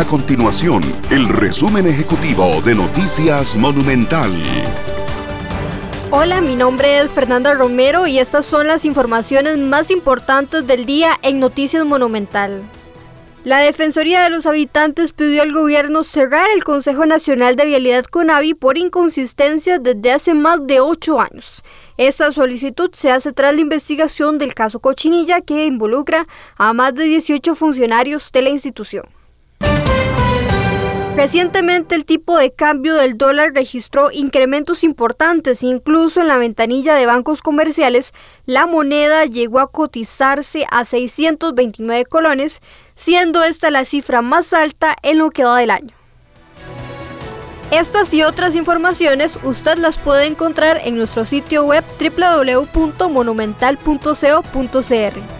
A continuación, el resumen ejecutivo de Noticias Monumental. Hola, mi nombre es Fernanda Romero y estas son las informaciones más importantes del día en Noticias Monumental. La Defensoría de los Habitantes pidió al gobierno cerrar el Consejo Nacional de Vialidad CONAVI por inconsistencia desde hace más de ocho años. Esta solicitud se hace tras la investigación del caso Cochinilla que involucra a más de 18 funcionarios de la institución. Recientemente el tipo de cambio del dólar registró incrementos importantes, incluso en la ventanilla de bancos comerciales, la moneda llegó a cotizarse a 629 colones, siendo esta la cifra más alta en lo que va del año. Estas y otras informaciones usted las puede encontrar en nuestro sitio web www.monumental.co.cr.